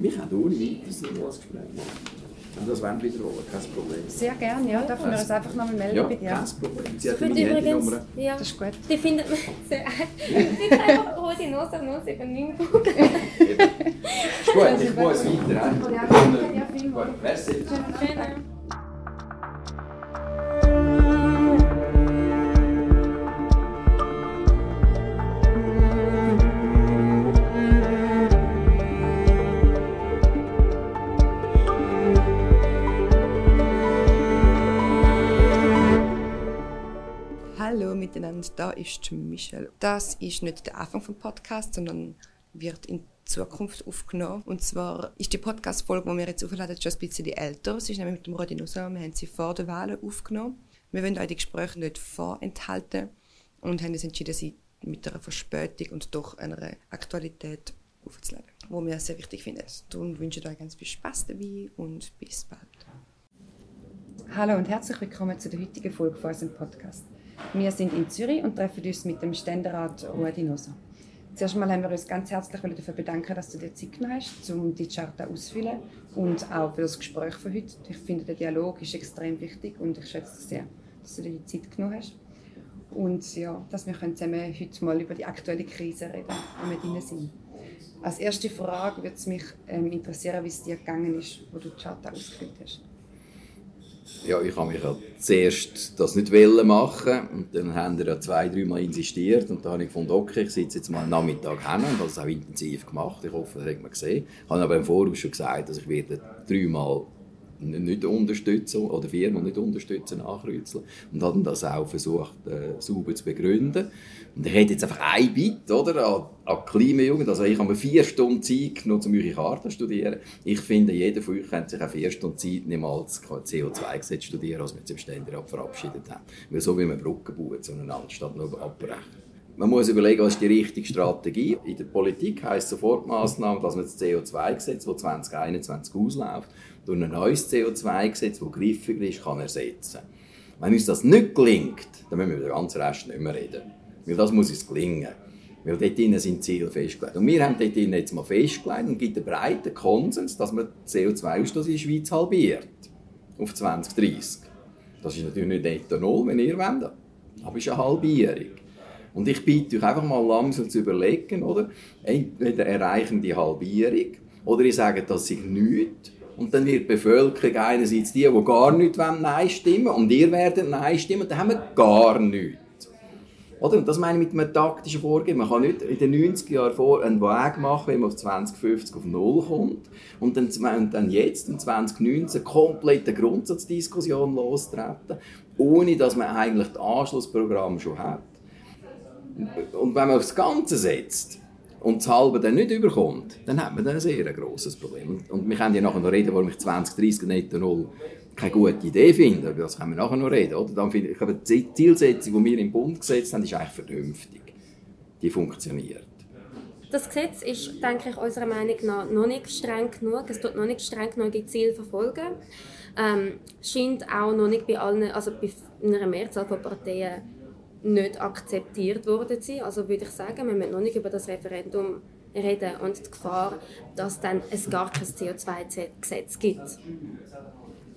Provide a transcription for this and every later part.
mich auch ohne weiteres als Gespräch machen. Und das wollen wiederholen, kein Problem. Sehr gerne, ja. Dürfen wir uns einfach nochmal melden Ja, bei dir? kein Problem. Sie hat meine übrigens, Handynummer. ja, Das ist gut. die findet man sehr einfach Nose 079 Ist gut, ich muss weiter. Ja, danke dir vielmals. Merci. Schönen. Miteinander, da ist Michelle. Das ist nicht der Anfang vom Podcast, sondern wird in Zukunft aufgenommen. Und zwar ist die Podcast-Folge, die wir jetzt aufladen, schon ein bisschen älter. Sie ist nämlich mit dem Rodinosaur, wir haben sie vor der Wahl aufgenommen. Wir wollen euch die Gespräche nicht vorenthalten und haben uns entschieden, sie mit einer Verspätung und doch einer Aktualität aufzuladen, wo wir sehr wichtig finden. Darum wünsche ich euch ganz viel Spaß dabei und bis bald. Hallo und herzlich willkommen zu der heutigen Folge von unserem Podcast. Wir sind in Zürich und treffen uns mit dem Ständerat Rudi Noser. Zuerst einmal haben wir uns ganz herzlich dafür bedanken, dass du dir Zeit genommen hast, um die Charta auszufüllen und auch für das Gespräch von heute. Ich finde, der Dialog ist extrem wichtig und ich schätze es sehr, dass du dir die Zeit genommen hast. Und ja, dass wir zusammen heute mal über die aktuelle Krise reden, wo wir drin sind. Als erste Frage würde es mich ähm, interessieren, wie es dir gegangen ist, wo du die Charta ausgefüllt hast. Ja, ich habe mich ja zuerst das nicht wollen machen und dann haben wir ja zwei, dreimal insistiert und dann habe ich gefunden, okay, ich sitze jetzt mal am Nachmittag hin und habe es auch intensiv gemacht. Ich hoffe, das hat man gesehen. Ich habe aber im Voraus schon gesagt, dass ich werde dreimal nicht unterstützen oder viermal nicht unterstützen, nachkreuzeln. Und habe das auch versucht, äh, sauber zu begründen. Und ich hätte jetzt einfach ein Bit, oder, an, an Klimajugend. Also ich habe mir vier Stunden Zeit genommen, um eure Karte zu studieren. Ich finde, jeder von euch könnte sich auch vier Stunden Zeit nehmen, als CO2-Gesetz studieren, als wir uns im Ständerat verabschiedet haben. Weil so wie man Brücken bauen, zueinander, statt nur abbrechen. Man muss überlegen, was ist die richtige Strategie. In der Politik heisst Sofortmaßnahme, dass man das CO2-Gesetz, das 2021 ausläuft, durch ein neues CO2-Gesetz, das griffiger ist, kann ersetzen. Wenn uns das nicht gelingt, dann müssen wir über den ganzen Rest nicht mehr reden. Weil das muss uns gelingen. Weil dort drinnen sind Ziele festgelegt. Und wir haben dort drinnen jetzt mal festgelegt und gibt einen breiten Konsens, dass man den CO2-Ausstoß in der Schweiz halbiert. Auf 2030. Das ist natürlich nicht netto null, wenn ihr wollt. Aber es ist eine Halbierung. Und ich bitte euch einfach mal langsam zu überlegen, oder? Entweder erreichen die Halbierung, oder ihr sagt, das ist nichts. Und dann wird die Bevölkerung einerseits die, die gar nicht Nein stimmen wollen, und ihr werdet Nein stimmen, dann haben wir gar nichts. Oder? Und das meine ich mit einem taktischen Vorgehen. Man kann nicht in den 90er Jahren vor einen Weg machen, wenn man auf 2050 auf Null kommt und dann, und dann jetzt, im 2019, komplett eine Grundsatzdiskussion lostreten, ohne dass man eigentlich das Anschlussprogramm schon hat. Und wenn man aufs Ganze setzt und das Halbe dann nicht überkommt, dann hat man dann ein sehr grosses Problem. Und, wir können ja nachher noch reden, warum ich 2030 netto null keine gute Idee finde. Über das können wir nachher noch reden. Oder? Dann finde ich, die Zielsetzung, die wir im Bund gesetzt haben, ist eigentlich vernünftig. Die funktioniert. Das Gesetz ist, denke ich, unserer Meinung nach noch nicht streng genug. Es tut noch nicht streng genug die Ziele verfolgen. Ähm, scheint auch noch nicht bei allen, also bei einer Mehrzahl von Parteien nicht akzeptiert worden sein. Also würde ich sagen, wir müssen noch nicht über das Referendum reden und die Gefahr, dass dann es gar kein CO2-Gesetz gibt.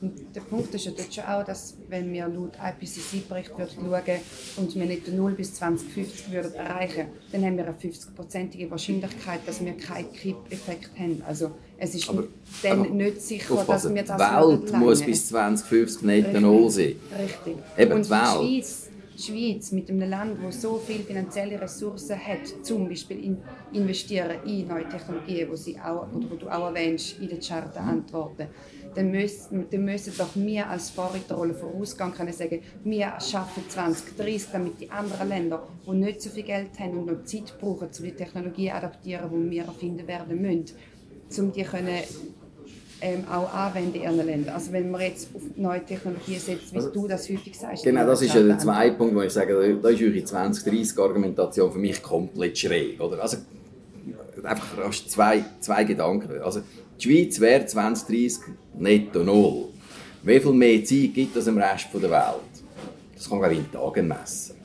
Und der Punkt ist ja dort schon auch, dass wenn wir laut IPCC-Bericht schauen und wir nicht den 0 bis 2050 würden erreichen dann haben wir eine 50-prozentige Wahrscheinlichkeit, dass wir keinen Kipp-Effekt haben. Also es ist Aber- dann aber nicht sicher, Aufpassen, dass wir die das Welt würden muss bis 2050 netto null sein. Richtig. Eben und die Welt. die Schweiz, die Schweiz mit einem Land, das so viele finanzielle Ressourcen hat, zum Beispiel in, investieren in neue Technologien, wo, sie auch, oder wo du auch erwähnst in der Charta antworten, dann müssen, dann müssen doch wir als Vorreiterrolle vorausgehen können sagen, wir schaffen 2030, damit die anderen Länder, die nicht so viel Geld haben und noch Zeit brauchen, um die Technologie adaptieren, die wir erfinden werden müssen, um die können ähm, auch anwenden in ihren Ländern. Also wenn man jetzt auf neue Technologien setzt, wie du das häufig sagst. Genau, das ist ja der zweite Punkt, wo ich sage, da ist eure 2030-Argumentation für mich komplett schräg. Oder? Also, einfach zwei, zwei Gedanken. Also, die Schweiz wäre 2030 netto null. Wie viel mehr Zeit gibt es im Rest der Welt? Das kann man in Tagen messen.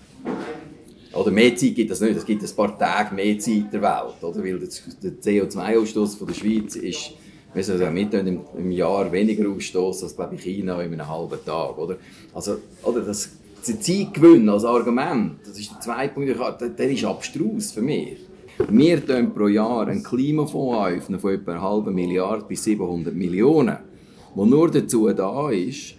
Oder mehr Zeit gibt es nicht. Es gibt ein paar Tage mehr Zeit der Welt. Oder? Weil der CO2-Ausstoß der Schweiz ist wir also, mit im, im Jahr weniger ausstoßen als glaube ich, China in einem halben Tag. Oder? Also, oder das, Zeitgewinn als Argument, das ist der zweite Punkt, der, der ist abstrus für mich. Wir tun pro Jahr einen Klimafonds von etwa einer halben Milliarde bis 700 Millionen, der nur dazu da ist,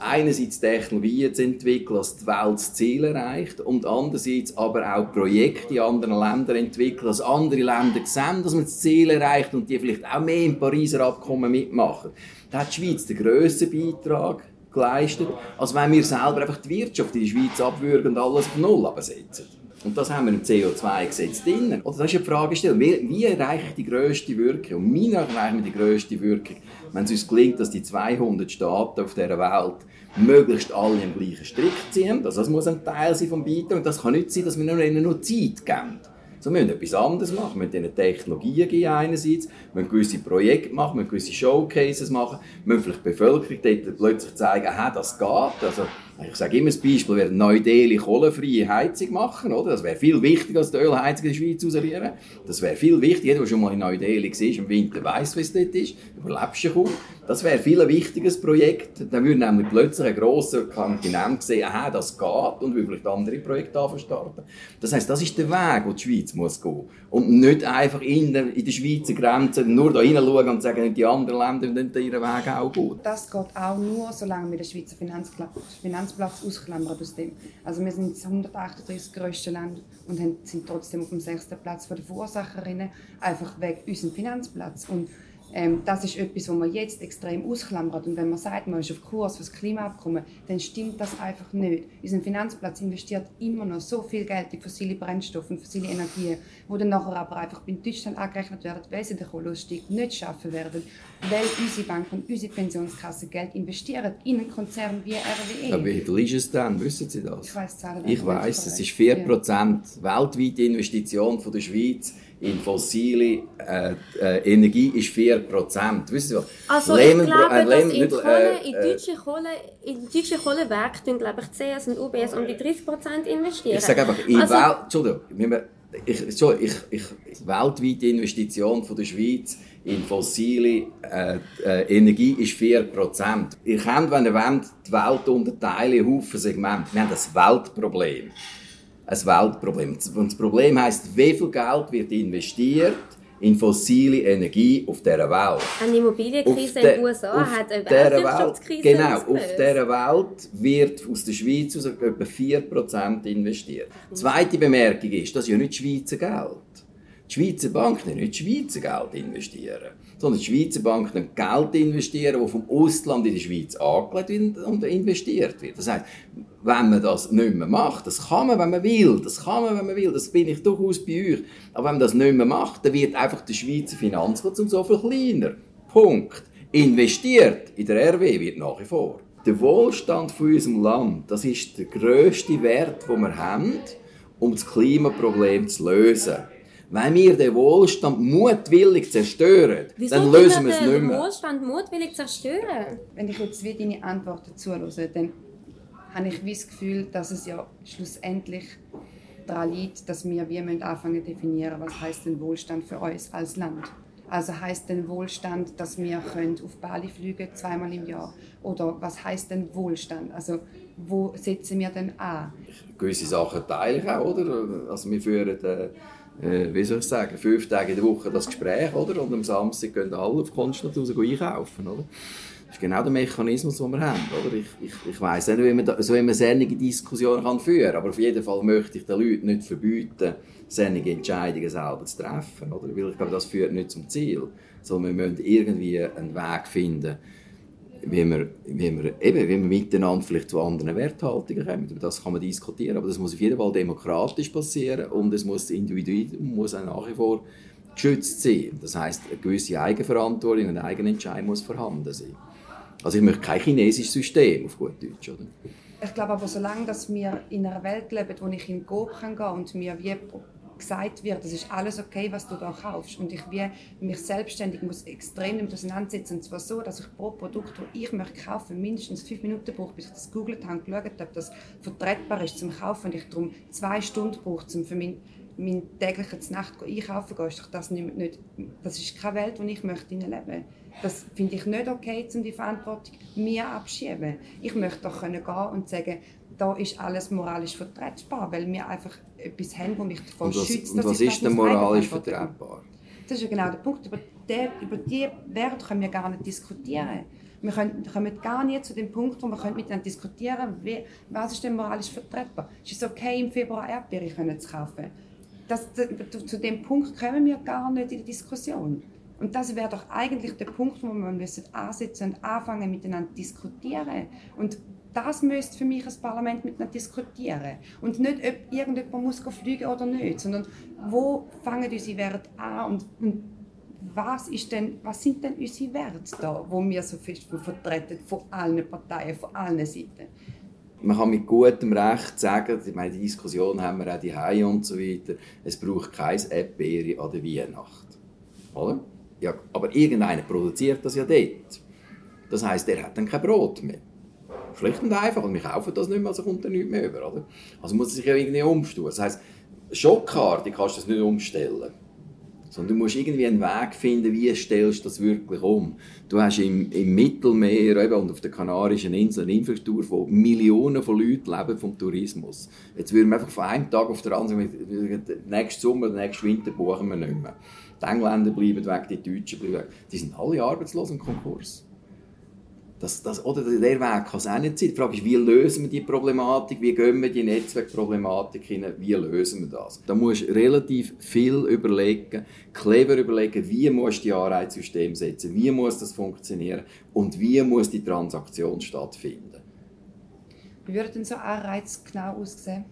einerseits Technologien zu entwickeln, dass die Welt das Ziel erreicht und andererseits aber auch Projekte in anderen Ländern entwickeln, dass andere Länder sehen, dass man das Ziel erreicht und die vielleicht auch mehr im Pariser Abkommen mitmachen. Da hat die Schweiz den grössten Beitrag geleistet, als wenn wir selber einfach die Wirtschaft in der Schweiz abwürgen und alles auf Null absetzen. Und das haben wir im CO2-Gesetz drin. Oder das ist eine Fragestellung. Wie, wie erreiche ich die grösste Wirkung? Und meine erreichen wir die grösste Wirkung, wenn es uns gelingt, dass die 200 Staaten auf dieser Welt möglichst alle im gleichen Strick ziehen. Also das muss ein Teil sein vom Beitrag. Und das kann nicht sein, dass wir ihnen nur Zeit geben. So, wir müssen etwas anderes machen. Wir müssen ihnen Technologien geben einerseits, wir müssen gewisse Projekte machen, wir müssen gewisse Showcases machen, wir müssen vielleicht die Bevölkerung dort plötzlich zeigen, aha, das geht. Also, ich sage immer das Beispiel, wir Neu-Delhi kohlefreie Heizung machen, oder? Das wäre viel wichtiger als die Ölheizung in der Schweiz ausrühren. Das wäre viel wichtiger. Jeder, der schon mal in Neu-Delhi war, im Winter weiss, es dort ist. Überlebst du kaum. Das wäre viel ein wichtiges Projekt. Dann würde nämlich plötzlich ein grosser Kontinent sehen, aha, das geht und würde vielleicht andere Projekte starten. Das heisst, das ist der Weg, den die Schweiz muss gehen Und nicht einfach in der, in der Schweizer Grenze nur da hineinschauen und sagen, die anderen Länder können ihren Weg auch gut. Das geht auch nur, solange wir den Schweizer Finanzplatz, Finanzplatz ausklammern aus dem. Also wir sind das 138 grösste Land und sind trotzdem auf dem sechsten Platz von den Verursacherinnen, einfach wegen unserem Finanzplatz. Und ähm, das ist etwas, was man jetzt extrem ausklammert. Und wenn man sagt, man ist auf Kurs für das Klimaabkommen, dann stimmt das einfach nicht. Unser Finanzplatz investiert immer noch so viel Geld in fossile Brennstoffe und fossile Energien, wo dann nachher aber einfach in Deutschland angerechnet werden, weil sie den Kohleausstieg nicht schaffen werden, weil unsere Banken und unsere Pensionskassen Geld investieren in einen Konzern wie RWE. Aber wie viel ist es denn? Wissen Sie das? Ich weiß Zahlen. Ich weiß, es ist 4% ja. weltweite Investition von der Schweiz in fossile äh, äh, Energie ist 4%. Wissen Sie was? Also ich glaube, äh, Lehman, in, Kohle, in äh, deutsche Kohle, in deutsche Kohlewerke tun, glaube ich, CS und UBS um die 30% investieren. Ich sage einfach, in also, Welt, Entschuldigung, ich, so, ich, ich, weltweite Investition von der Schweiz in fossile äh, äh, Energie ist 4%. Ihr könnt, wenn ihr wollt, die Welt unterteilen in Haufen Segmente. Wir haben das Weltproblem ein Weltproblem. Und das Problem heißt, wie viel Geld wird investiert in fossile Energie auf dieser Welt. Eine Immobilienkrise in den USA hat eine Weltwirtschaftskrise Genau, auf dieser Welt wird aus der Schweiz aus etwa 4% investiert. Die zweite Bemerkung ist, das ist ja nicht Schweizer Geld. Die Schweizer Banken nicht Schweizer Geld investieren, sondern die Schweizer Banken Geld investieren, das vom Ausland in die Schweiz angelegt und investiert wird. Das heißt, wenn man das nicht mehr macht, das kann man, wenn man will, das kann man, wenn man will, das bin ich durchaus bei euch, aber wenn man das nicht mehr macht, dann wird einfach der Schweizer Finanzplatz um so viel kleiner. Punkt. Investiert in der RW wird nach wie vor. Der Wohlstand von unserem Land, das ist der grösste Wert, den wir haben, um das Klimaproblem zu lösen. Wenn wir den Wohlstand mutwillig zerstören, Wieso dann lösen wir es nicht mehr. den Wohlstand mutwillig zerstören? Wenn ich jetzt wie deine Antwort dazu höre, dann habe ich das Gefühl, dass es ja schlussendlich daran liegt, dass wir wie müssen anfangen zu definieren, was heißt denn Wohlstand für uns als Land. Also heißt denn Wohlstand, dass wir können auf Bali fliegen zweimal im Jahr? Oder was heißt denn Wohlstand? Also wo setzen wir denn an? Gewisse Sachen teile ich auch, oder? Also wir führen äh, äh, wie soll ich sagen, fünf Tage in der Woche das Gespräch, oder? Und am Samstag gehen alle auf Konstanz raus einkaufen, oder? Das ist genau der Mechanismus, den wir haben, oder? Ich, ich, ich weiss nicht, wie man, da, so wie man solche Diskussionen kann führen kann, aber auf jeden Fall möchte ich den Leuten nicht verbieten, solche Entscheidungen selber zu treffen, oder? Weil ich glaube, das führt nicht zum Ziel, sondern wir müssen irgendwie einen Weg finden, wie wir, wie wir, eben, wie wir miteinander vielleicht zu anderen Werthaltungen kommen. Über das kann man diskutieren, aber das muss auf jeden Fall demokratisch passieren und es muss das Individuum muss auch nach wie vor geschützt sein. Das heißt, eine gewisse Eigenverantwortung und Eigenentscheid muss vorhanden sein. Also ich möchte kein chinesisches System auf gut Deutsch, oder? Ich glaube aber, solange dass wir in einer Welt leben, wo ich in gehen kann und mir wie gesagt wird, das ist alles okay, was du da kaufst. Und ich wie mich selbstständig muss extrem damit auseinandersetzen. Und zwar so, dass ich pro Produkt, das ich möchte kaufen, mindestens fünf Minuten brauche, bis ich das gegoogelt habe, geschaut habe, ob das vertretbar ist zum Kaufen. Und ich darum zwei Stunden brauche, um für mich mein tägliches Nacht einkaufen gehe, ist das nicht, nicht, das ist keine Welt, in der ich möchte leben Das finde ich nicht okay, um die Verantwortung mir abschieben. Ich möchte doch gehen und sagen, da ist alles moralisch vertretbar, weil wir einfach etwas haben, das mich davor und was, schützt. Und was ist denn moralisch vertretbar? Das ist ja genau der Punkt. Über, der, über die Werte können wir gar nicht diskutieren. Wir können, kommen gar nicht zu dem Punkt, wo wir miteinander diskutieren können, was ist denn moralisch vertretbar. Es ist okay, im Februar Erdbeere zu kaufen. Das, das, zu dem Punkt kommen wir gar nicht in der Diskussion. Und das wäre doch eigentlich der Punkt, wo wir ansetzen und anfangen miteinander zu diskutieren. Und das müsste für mich das Parlament miteinander diskutieren. Und nicht, ob irgendjemand muss fliegen oder nicht, sondern wo fangen unsere Werte an und, und was, ist denn, was sind denn unsere Werte da, wo wir so fest vertreten von allen Parteien, von allen Seiten? Man kann mit gutem Recht sagen, ich meine, die Diskussion haben wir auch die und so weiter, es braucht kein Erdbeere an der Weihnacht. Oder? Ja, aber irgendeiner produziert das ja dort. Das heißt, der hat dann kein Brot mehr. Schlicht und einfach. Und wir kaufen das nicht mehr, also kommt er nicht mehr über. Oder? Also muss er sich ja irgendwie umstellen. Das heisst, Schockkarte kannst du das nicht umstellen. Sondern du musst irgendwie einen Weg finden, wie stellst du das wirklich um. Du hast im, im Mittelmeer eben, und auf den Kanarischen Inseln eine Infrastruktur, wo Millionen von Leuten leben vom Tourismus. Jetzt würden wir einfach von einem Tag auf den anderen, nächsten Sommer, nächsten Winter buchen wir nicht mehr. Die Engländer bleiben weg, die Deutschen bleiben weg. Die sind alle arbeitslos im Konkurs. Das, das, oder der Weg kann es auch nicht sein. Die Frage ist, wie lösen wir die Problematik, wie gehen wir die Netzwerkproblematik hinein, wie lösen wir das? Da musst du relativ viel überlegen, clever überlegen, wie musst du die Anreizsystem setzen, wie muss das funktionieren und wie muss die Transaktion stattfinden. Wie würde denn so ein Anreiz genau aussehen,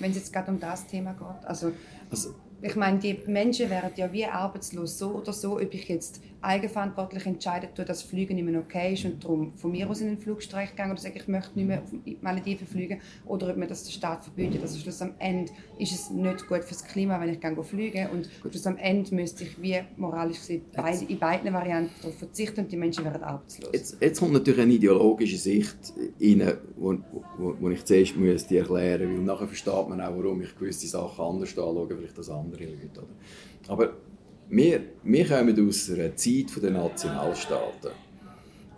wenn es jetzt gerade um das Thema geht? Also, also ich meine, die Menschen wären ja wie arbeitslos, so oder so, ob ich jetzt eigenverantwortlich entscheiden tue, dass Fliegen nicht mehr okay ist und darum von mir aus in den Flugstreich gehe oder sage, ich möchte nicht mehr auf die Malediven fliegen oder ob mir das der Staat verbietet. Also schluss am Ende ist es nicht gut fürs Klima, wenn ich gehe fliegen und schluss am Ende müsste ich wie moralisch gesehen beide, in beiden Varianten darauf verzichten und die Menschen wären arbeitslos. Jetzt, jetzt kommt natürlich eine ideologische Sicht rein, wo, wo, wo ich zuerst müsste erklären weil nachher versteht man auch, warum ich gewisse Sachen anders anschaue, vielleicht als andere Leute. Oder? Aber wir, wir kommen aus einer Zeit der Nationalstaaten.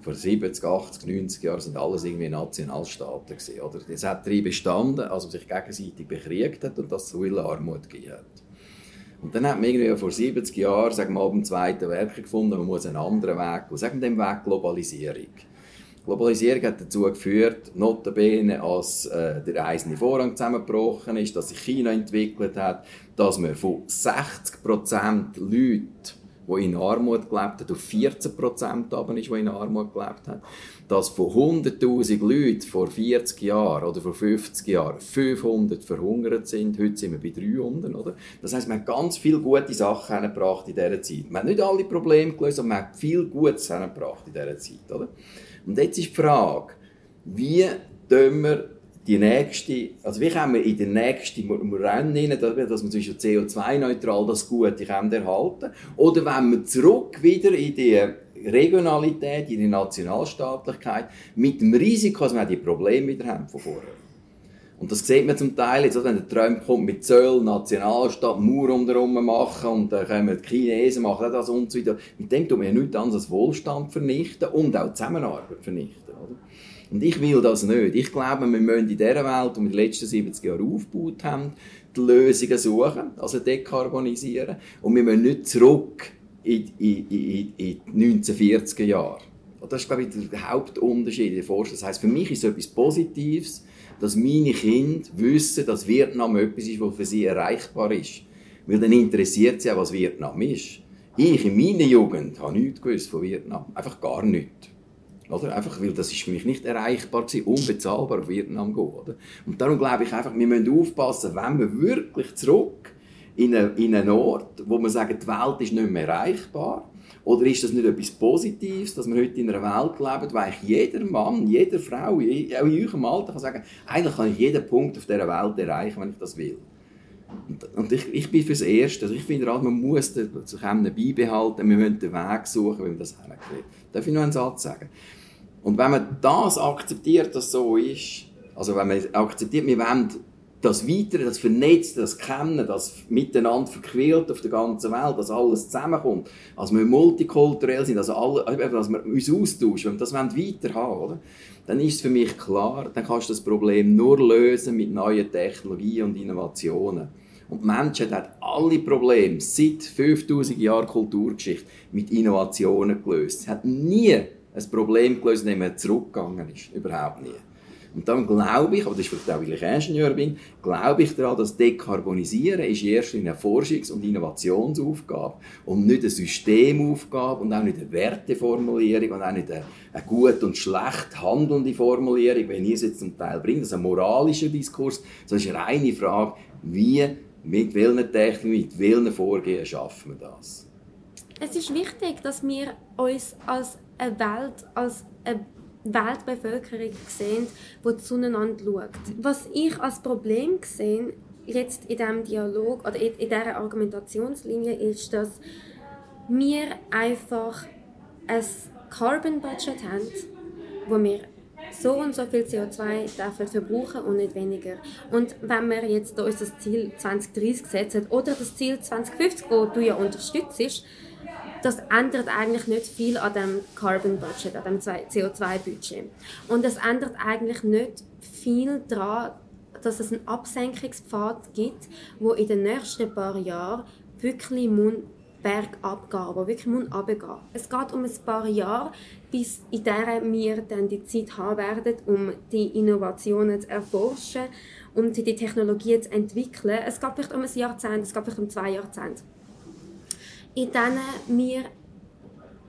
Vor 70, 80, 90 Jahren sind alles irgendwie Nationalstaaten gewesen, oder? Das hat darin bestanden, als man sich gegenseitig bekriegt hat und das zu viel Armut hat. Und dann hat man irgendwie vor 70 Jahren, sagen wir, ab dem Zweiten Weltkrieg gefunden, man muss einen anderen Weg gehen. Sagen wir den Weg Globalisierung. Globalisierung hat dazu geführt, notabene, als äh, der eiserne Vorrang zusammengebrochen ist, dass sich China entwickelt hat, dass man von 60% Leuten, die in Armut gelebt haben, auf 14% aber ist, die in Armut gelebt haben. Dass von 100'000 Leuten vor 40 Jahren oder vor 50 Jahren 500 verhungert sind. Heute sind wir bei 300. Oder? Das heisst, man hat ganz viele gute Sachen hergebracht in dieser Zeit. Man hat nicht alle Probleme gelöst, aber man hat viel Gutes hergebracht in dieser Zeit. Oder? Und jetzt ist die Frage, wie tun wir die nächste, also wie können wir in den nächsten Rennen hinein, dass wir zwischen CO2-neutral das Gute erhalten oder wenn wir zurück wieder in die Regionalität, in die Nationalstaatlichkeit, mit dem Risiko, dass wir die Probleme wieder haben von vorher. Und das sieht man zum Teil jetzt, wenn der Trump kommt mit Zöll, Nationalstaat, Mauer umherum machen und dann kommen die Chinesen, machen das und so weiter. Mit dem tun wir ja nichts anderes als Wohlstand vernichten und auch Zusammenarbeit vernichten. Oder? Und ich will das nicht. Ich glaube, wir müssen in dieser Welt, die wir die letzten 70 Jahre aufgebaut haben, die Lösungen suchen, also dekarbonisieren. Und wir müssen nicht zurück in, in, in, in die 1940er Jahre. Und das ist, glaube ich, der Hauptunterschied in der Forschung. Das heisst, für mich ist es etwas Positives, dass meine Kinder wissen, dass Vietnam etwas ist, was für sie erreichbar ist. Weil dann interessiert sie auch, was Vietnam ist. Ich in meiner Jugend habe nichts gewusst von Vietnam. Einfach gar nichts. Oder? Einfach, weil das ist für mich nicht erreichbar war, unbezahlbar auf Vietnam gehen. Oder? Und darum glaube ich einfach, wir müssen aufpassen, wenn wir wirklich zurück in einen, in einen Ort, wo wir sagen, die Welt ist nicht mehr erreichbar, oder ist das nicht etwas Positives, dass wir heute in einer Welt leben, wo eigentlich jeder Mann, jede Frau, auch in eurem Alter kann sagen, eigentlich kann ich jeden Punkt auf dieser Welt erreichen, wenn ich das will. Und, ich, ich bin fürs Erste. Also ich finde, man muss sich beibehalten, wir müssen den Weg suchen, wie man das hinkriegt. Darf ich noch einen Satz sagen? Und wenn man das akzeptiert, dass so ist, also wenn man akzeptiert, wir wollen das Weitere, das Vernetzte, das Kennen, das Miteinander verquält auf der ganzen Welt, dass alles zusammenkommt, als wir multikulturell sind, also alle, dass wir uns austauschen, wenn wir das weiter haben oder? dann ist es für mich klar, dann kannst du das Problem nur lösen mit neuen Technologien und Innovationen. Und die Menschheit hat alle Probleme seit 5000 Jahren Kulturgeschichte mit Innovationen gelöst. Sie hat nie ein Problem gelöst, indem man zurückgegangen ist. Überhaupt nie. Und dann glaube ich, aber das ist vielleicht auch, weil ich Ingenieur bin, glaube ich daran, dass Dekarbonisieren ist erst eine Forschungs- und Innovationsaufgabe und nicht eine Systemaufgabe und auch nicht eine Werteformulierung und auch nicht eine, eine gut und schlecht handelnde Formulierung, wenn ihr es jetzt zum Teil bringt, das ist ein moralischer Diskurs, sondern es ist eine reine Frage, wie, mit welchen Techniken, mit welchen Vorgehen schaffen wir das? Es ist wichtig, dass wir uns als eine Welt, als eine Weltbevölkerung sehen, die zueinander schaut. Was ich als Problem sehe, jetzt in diesem Dialog oder in dieser Argumentationslinie, ist, dass wir einfach ein Carbon Budget haben, wo wir so und so viel CO2 dürfen verbrauchen und nicht weniger. Und wenn wir jetzt uns das Ziel 2030 setzen oder das Ziel 2050, das du ja unterstützt, das ändert eigentlich nicht viel an dem Carbon Budget, an dem CO2-Budget. Und es ändert eigentlich nicht viel daran, dass es einen Absenkungspfad gibt, wo in den nächsten paar Jahren wirklich bergab gehen, wo wirklich runtergehen Es geht um ein paar Jahre, bis in der wir dann die Zeit haben werden, um die Innovationen zu erforschen und die Technologien zu entwickeln. Es geht vielleicht um ein Jahrzehnt, es geht vielleicht um zwei Jahrzehnte in denen wir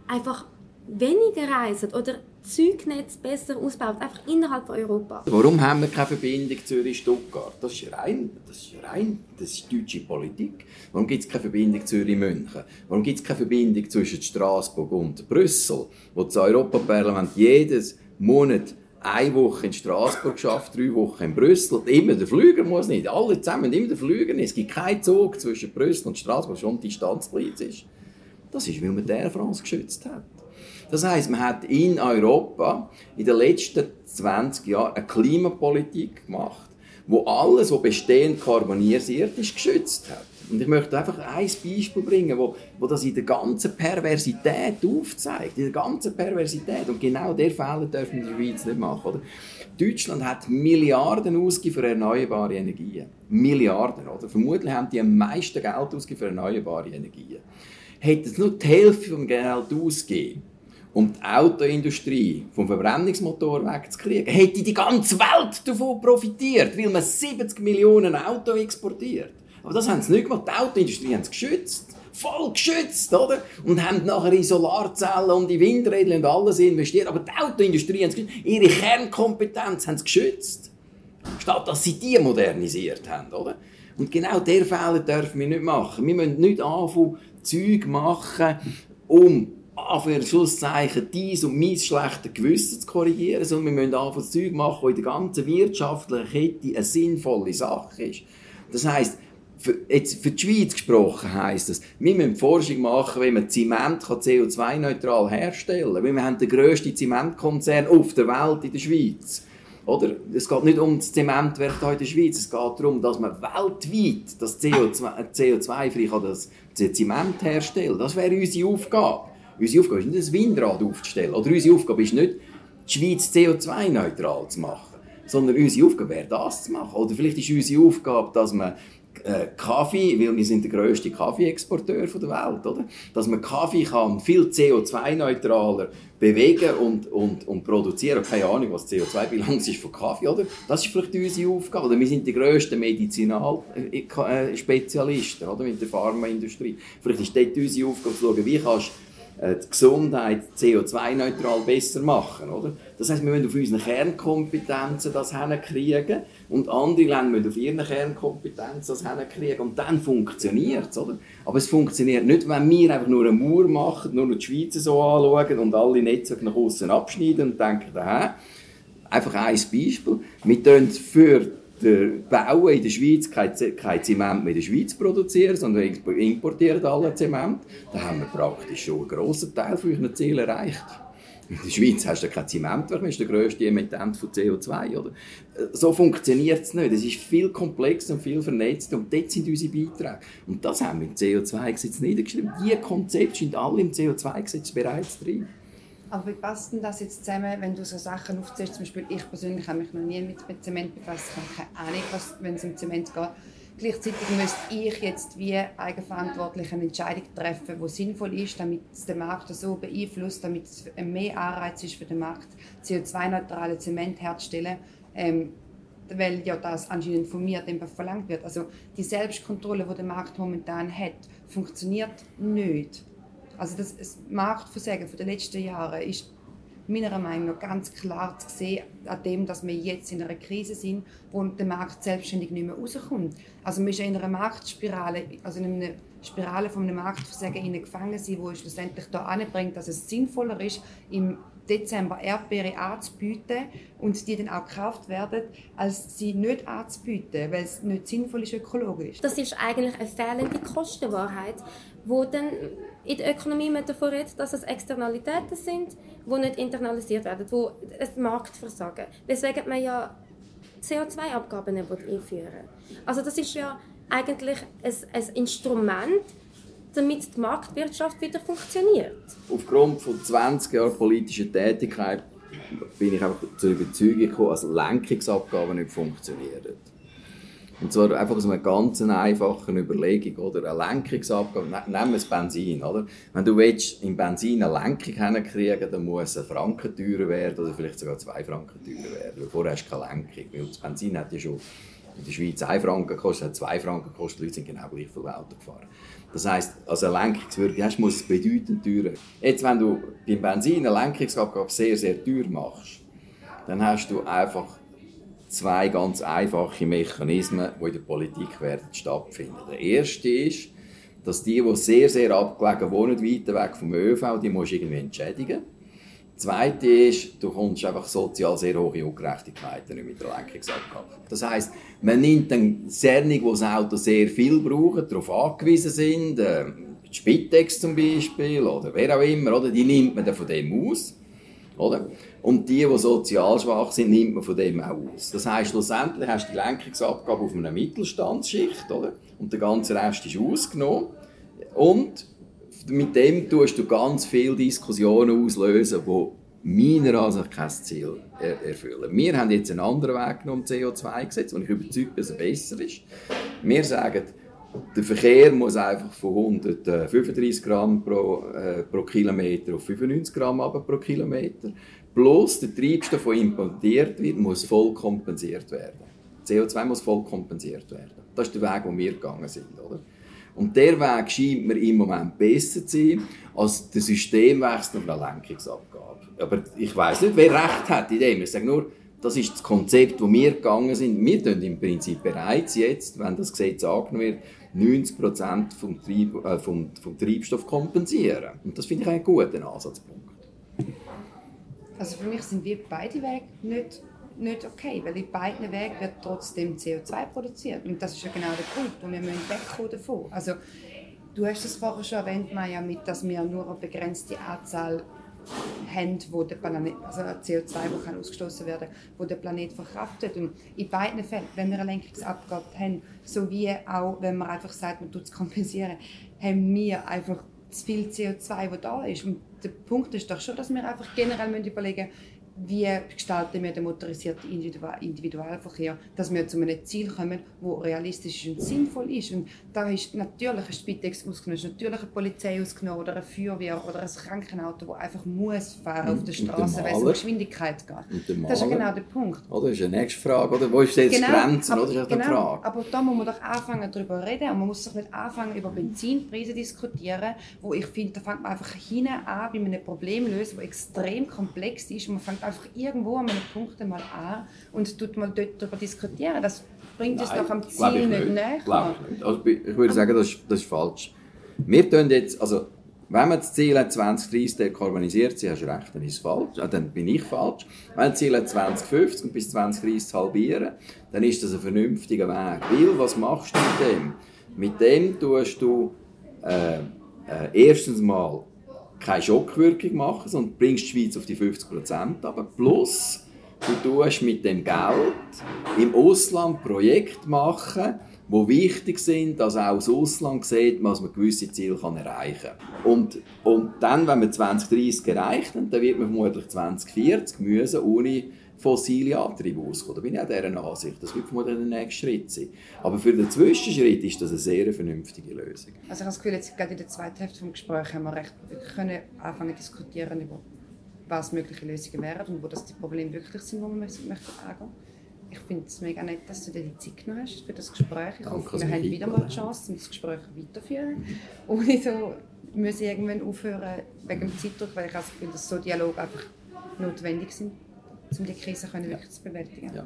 einfach weniger reisen oder Zeugnetz besser ausbaut, einfach innerhalb von Europa. Warum haben wir keine Verbindung Zürich-Stuttgart? Das ist rein, das ist rein, das ist deutsche Politik. Warum gibt es keine Verbindung Zürich-München? Warum gibt es keine Verbindung zwischen Straßburg und Brüssel, wo das Europaparlament jedes Monat eine Woche in Straßburg geschafft, drei Wochen in Brüssel. Immer der Flüger muss nicht. Alle zusammen immer der Flüger nicht. Es gibt keinen Zug zwischen Brüssel und Straßburg, schon Distanzblitz ist. Das ist, weil man der France geschützt hat. Das heißt, man hat in Europa in den letzten 20 Jahren eine Klimapolitik gemacht, wo alles, was bestehend karbonisiert ist, geschützt hat. Und ich möchte einfach ein Beispiel bringen, wo, wo das in der ganzen Perversität aufzeigt. In der ganzen Perversität. Und genau der Fehler dürfen wir in der Schweiz nicht machen. Oder? Deutschland hat Milliarden ausgegeben für erneuerbare Energien. Milliarden. Oder? Vermutlich haben die am meisten Geld ausgegeben für erneuerbare Energien. Hätten sie nur die Hälfte vom Geld ausgegeben, um die Autoindustrie vom Verbrennungsmotor wegzukriegen, hätte die ganze Welt davon profitiert, weil man 70 Millionen Autos exportiert. Aber das haben sie nicht gemacht. Die Autoindustrie haben es geschützt. Voll geschützt, oder? Und haben nachher in Solarzellen und in Windräder und alles investiert. Aber die Autoindustrie haben es geschützt. Ihre Kernkompetenz haben sie geschützt. Statt dass sie die modernisiert haben, oder? Und genau der Fehler dürfen wir nicht machen. Wir müssen nicht anfangen, Zeug machen, um für Schlusszeichen dies und mein schlechtes Gewissen zu korrigieren, sondern wir müssen anfangen, Zeug machen, das in der ganzen wirtschaftlichen Kette eine sinnvolle Sache ist. Das heisst, für, jetzt für die Schweiz gesprochen heisst das, wir müssen Forschung machen, wie man Zement CO2-neutral herstellen kann. wir haben den grössten Zementkonzern auf der Welt in der Schweiz. Oder? Es geht nicht um das Zementwerk hier in der Schweiz, es geht darum, dass man weltweit das CO2, CO2-frei kann das Zement herstellen Das wäre unsere Aufgabe. Unsere Aufgabe ist nicht, das Windrad aufzustellen. Oder unsere Aufgabe ist nicht, die Schweiz CO2-neutral zu machen. Sondern unsere Aufgabe wäre, das zu machen. Oder vielleicht ist unsere Aufgabe, dass man äh, Kaffee, weil wir sind der grösste Kaffeeexporteur der Welt, oder? Dass man Kaffee kann viel CO2-neutraler bewegen und, und, und produzieren. Keine Ahnung, was CO2-Bilanz ist von Kaffee, oder? Das ist vielleicht unsere Aufgabe. Oder wir sind die grössten Medizinalspezialisten, oder? Mit der Pharmaindustrie. Vielleicht ist dort unsere Aufgabe zu schauen, wie kannst äh, die Gesundheit CO2-neutral besser machen. Oder? Das heißt, wir müssen auf unsere Kernkompetenzen das hinkriegen und andere Länder müssen auf ihren Kernkompetenzen das hinkriegen und dann funktioniert es. Aber es funktioniert nicht, wenn wir einfach nur eine Mauer machen, nur die Schweiz so anschauen und alle Netzwerke nach außen abschneiden und denken, aha, einfach ein Beispiel, wir tun für der Bauen in der Schweiz kein, Zement mehr in der Schweiz produzieren, sondern importieren alle Zement, dann haben wir praktisch schon einen grossen Teil von unseren Zielen erreicht. In der Schweiz hast du kein Zementwerk, das ist der grösste Emittent von CO2. Oder? So funktioniert es nicht. Es ist viel komplexer und viel vernetzter und dort sind unsere Beiträge. Und das haben wir im CO2-Gesetz niedergeschrieben. Diese Konzepte sind alle im CO2-Gesetz bereits drin. Aber wie passt denn das jetzt zusammen, wenn du so Sachen aufzählst? Zum Beispiel, ich persönlich habe mich noch nie mit, Zement befasst. Ich habe keine Ahnung, was, wenn es um Zement geht. Gleichzeitig müsste ich jetzt wie eigenverantwortlich eine Entscheidung treffen, die sinnvoll ist, damit es den Markt so beeinflusst, damit es mehr Anreiz ist für den Markt, CO2-neutrale Zement herzustellen. Ähm, weil ja das anscheinend von mir verlangt wird. Also die Selbstkontrolle, die der Markt momentan hat, funktioniert nicht. Also das, das Marktversagen der letzten Jahre ist meiner Meinung nach ganz klar zu sehen an dem, dass wir jetzt in einer Krise sind, wo der Markt selbstständig nicht mehr rauskommt. Also wir sind in einer Marktspirale, also in einer Spirale von einem Marktversagen gefangen sind, wo es schlussendlich da anbringt, dass es sinnvoller ist, im Dezember Erdbeere anzubieten und die dann auch gekauft werden, als sie nicht anzubieten, weil es nicht sinnvoll ist ökologisch. Das ist eigentlich eine fehlende Kostenwahrheit, wo dann in der Ökonomie man davon redet, dass es Externalitäten sind, die nicht internalisiert werden, wo ein Marktversagen. Weswegen man ja CO2-Abgaben einführen Also das ist ja eigentlich ein, ein Instrument, damit die Marktwirtschaft wieder funktioniert. Aufgrund von 20 Jahren politischer Tätigkeit bin ich einfach zur Überzeugung gekommen, dass Lenkungsabgaben nicht funktionieren. Und zwar einfach aus einer ganz einfachen Überlegung, oder? Eine Lenkungsabgabe, ne, nehmen wir das Benzin, oder? Wenn du willst, im Benzin eine Lenkung hinkriegen, dann muss ein Franken teurer werden, oder vielleicht sogar zwei Franken teurer werden. Vorher hast du keine Lenkung, weil das Benzin hat ja schon in der Schweiz 1 Franken gekostet, hat 2 Franken gekostet, die Leute sind genau gleich viel Auto gefahren. Das heisst, als eine Lenkungswürde hast, muss es bedeutend teurer. Jetzt, wenn du beim Benzin eine Lenkungsabgabe sehr, sehr teuer machst, dann hast du einfach zwei ganz einfache Mechanismen, die in der Politik werden stattfinden. Der erste ist, dass die, die sehr, sehr abgelegen wohnen, weiter weg vom ÖV, die musst du irgendwie entschädigen. Das Zweite ist, du kommst einfach sozial sehr hohe Ungerechtigkeiten mit der Lenkungsabgabe. Das heisst, man nimmt dann Sernung, die das Auto sehr viel brauchen, darauf angewiesen sind, äh, Spitex zum Beispiel oder wer auch immer, oder, die nimmt man dann von dem aus. Oder? Und die, die sozial schwach sind, nimmt man von dem auch aus. Das heisst, schlussendlich hast du die Lenkungsabgabe auf einer Mittelstandsschicht, oder? Und der ganze Rest ist ausgenommen. Und mit dem tust du ganz viele Diskussionen auslösen, die meiner Ansicht kein Ziel erfüllen. Wir haben jetzt einen anderen Weg genommen, CO2-Gesetz, und ich überzeugt bin, dass er besser ist. Wir sagen, der Verkehr muss einfach von 135 Gramm pro, äh, pro Kilometer auf 95 Gramm pro Kilometer. Plus der Treibstoff, der importiert wird, muss voll kompensiert werden. CO2 muss voll kompensiert werden. Das ist der Weg, den wir gegangen sind. Oder? Und der Weg scheint mir im Moment besser zu sein als der Systemwechsel und eine Lenkungsabgabe. Aber ich weiß nicht, wer recht hat in dem. Ich sage nur, das ist das Konzept, wo wir gegangen sind. Wir tun im Prinzip bereits jetzt, wenn das Gesetz angenommen wird, 90 vom, Treib, äh, vom, vom Treibstoff kompensieren. Und das finde ich einen guten Ansatzpunkt. Also für mich sind wir beide Wege nicht, nicht okay, weil in beiden Wegen wird trotzdem CO2 produziert. Und das ist ja genau der Punkt, wo wir müssen wegkommen davon. Also du hast es vorher schon erwähnt, Maya, mit, dass wir nur eine begrenzte Anzahl haben, wo der Planet, also CO2, das kann ausgestoßen werden, wo der Planet verkraftet. Und in beiden Fällen, wenn wir eine Lenkungsabgabe haben, sowie auch, wenn man einfach sagt, man tut es kompensieren, haben wir einfach zu viel CO2, das da ist. Und der Punkt ist doch schon, dass wir einfach generell überlegen müssen, wie gestalten wir den motorisierten Individualverkehr, dass wir zu einem Ziel kommen, das realistisch und sinnvoll ist. Und da ist natürlich ein Spitex ausgenommen, natürlich eine Polizei ausgenommen oder eine Feuerwehr oder ein Krankenauto, das einfach muss fahren auf der Straße, weil es um Geschwindigkeit geht. Das ist genau der Punkt. Oder ist eine nächste Frage, oder? Wo ist jetzt genau, Grenzen? Aber, oder? Genau, Frage. aber da muss man doch anfangen darüber reden und man muss doch nicht anfangen über Benzinpreise diskutieren, wo ich finde, da fängt man einfach hinten an, wie man ein Problem löst, das extrem komplex ist und man fängt einfach irgendwo an einem Punkt mal an und tut mal dort darüber diskutieren. Das bringt uns doch am Ziel nicht, nicht näher. Ich, nicht. Also, ich würde sagen, das ist, das ist falsch. Wir tun jetzt, also, wenn man das Ziel hat, 2030 dekarbonisiert zu hast du recht, dann ist es falsch. dann bin ich falsch. Wenn man das Ziel hat, 2050 und bis 2030 zu halbieren, dann ist das ein vernünftiger Weg. Weil, was machst du mit dem? Mit dem tust du äh, äh, erstens mal keine Schockwirkung machen, sondern bringst die Schweiz auf die 50 Prozent. Aber plus, du tust mit dem Geld im Ausland Projekte machen, die wichtig sind, dass auch das Ausland sieht, dass man gewisse Ziele erreichen kann. Und, und dann, wenn man 2030 erreicht dann wird man vermutlich 2040 müssen, ohne fossile Antriebe auskommen. Da bin ich auch dieser Ansicht. Das wird vermutlich der nächste Schritt sein. Aber für den Zwischenschritt ist das eine sehr vernünftige Lösung. Also ich habe das Gefühl, jetzt gerade in der zweiten Hälfte des Gesprächs haben wir recht können anfangen zu diskutieren über was mögliche Lösungen wären und wo das die Probleme wirklich sind, die man möchte angehen ich finde es mega nett, dass du dir die Zeit genommen hast für das Gespräch. Ich Danke, hoffe, wir haben wieder mal die Chance, das Gespräch weiterzuführen. Ohne so müssen irgendwann aufhören wegen dem Zeitdruck, weil ich also finde, dass so Dialog einfach notwendig sind, um die Krise können wirklich zu bewältigen. Ja.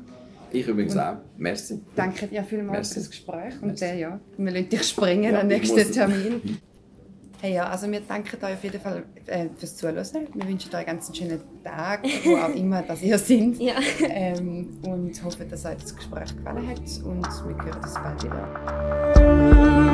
Ich übrigens auch. Merci. Danke dir vielmals Merci. für das Gespräch. Und Merci. äh, ja, wir lassen dich springen Ja, am nächsten Termin. Hey, ja, also wir danken euch auf jeden Fall äh, fürs Zuhören. Wir wünschen euch einen ganz schönen Tag, wo auch immer dass ihr sind. Ja. Ähm, und hoffen, dass euch das Gespräch gefallen hat. Und wir hören uns bald wieder.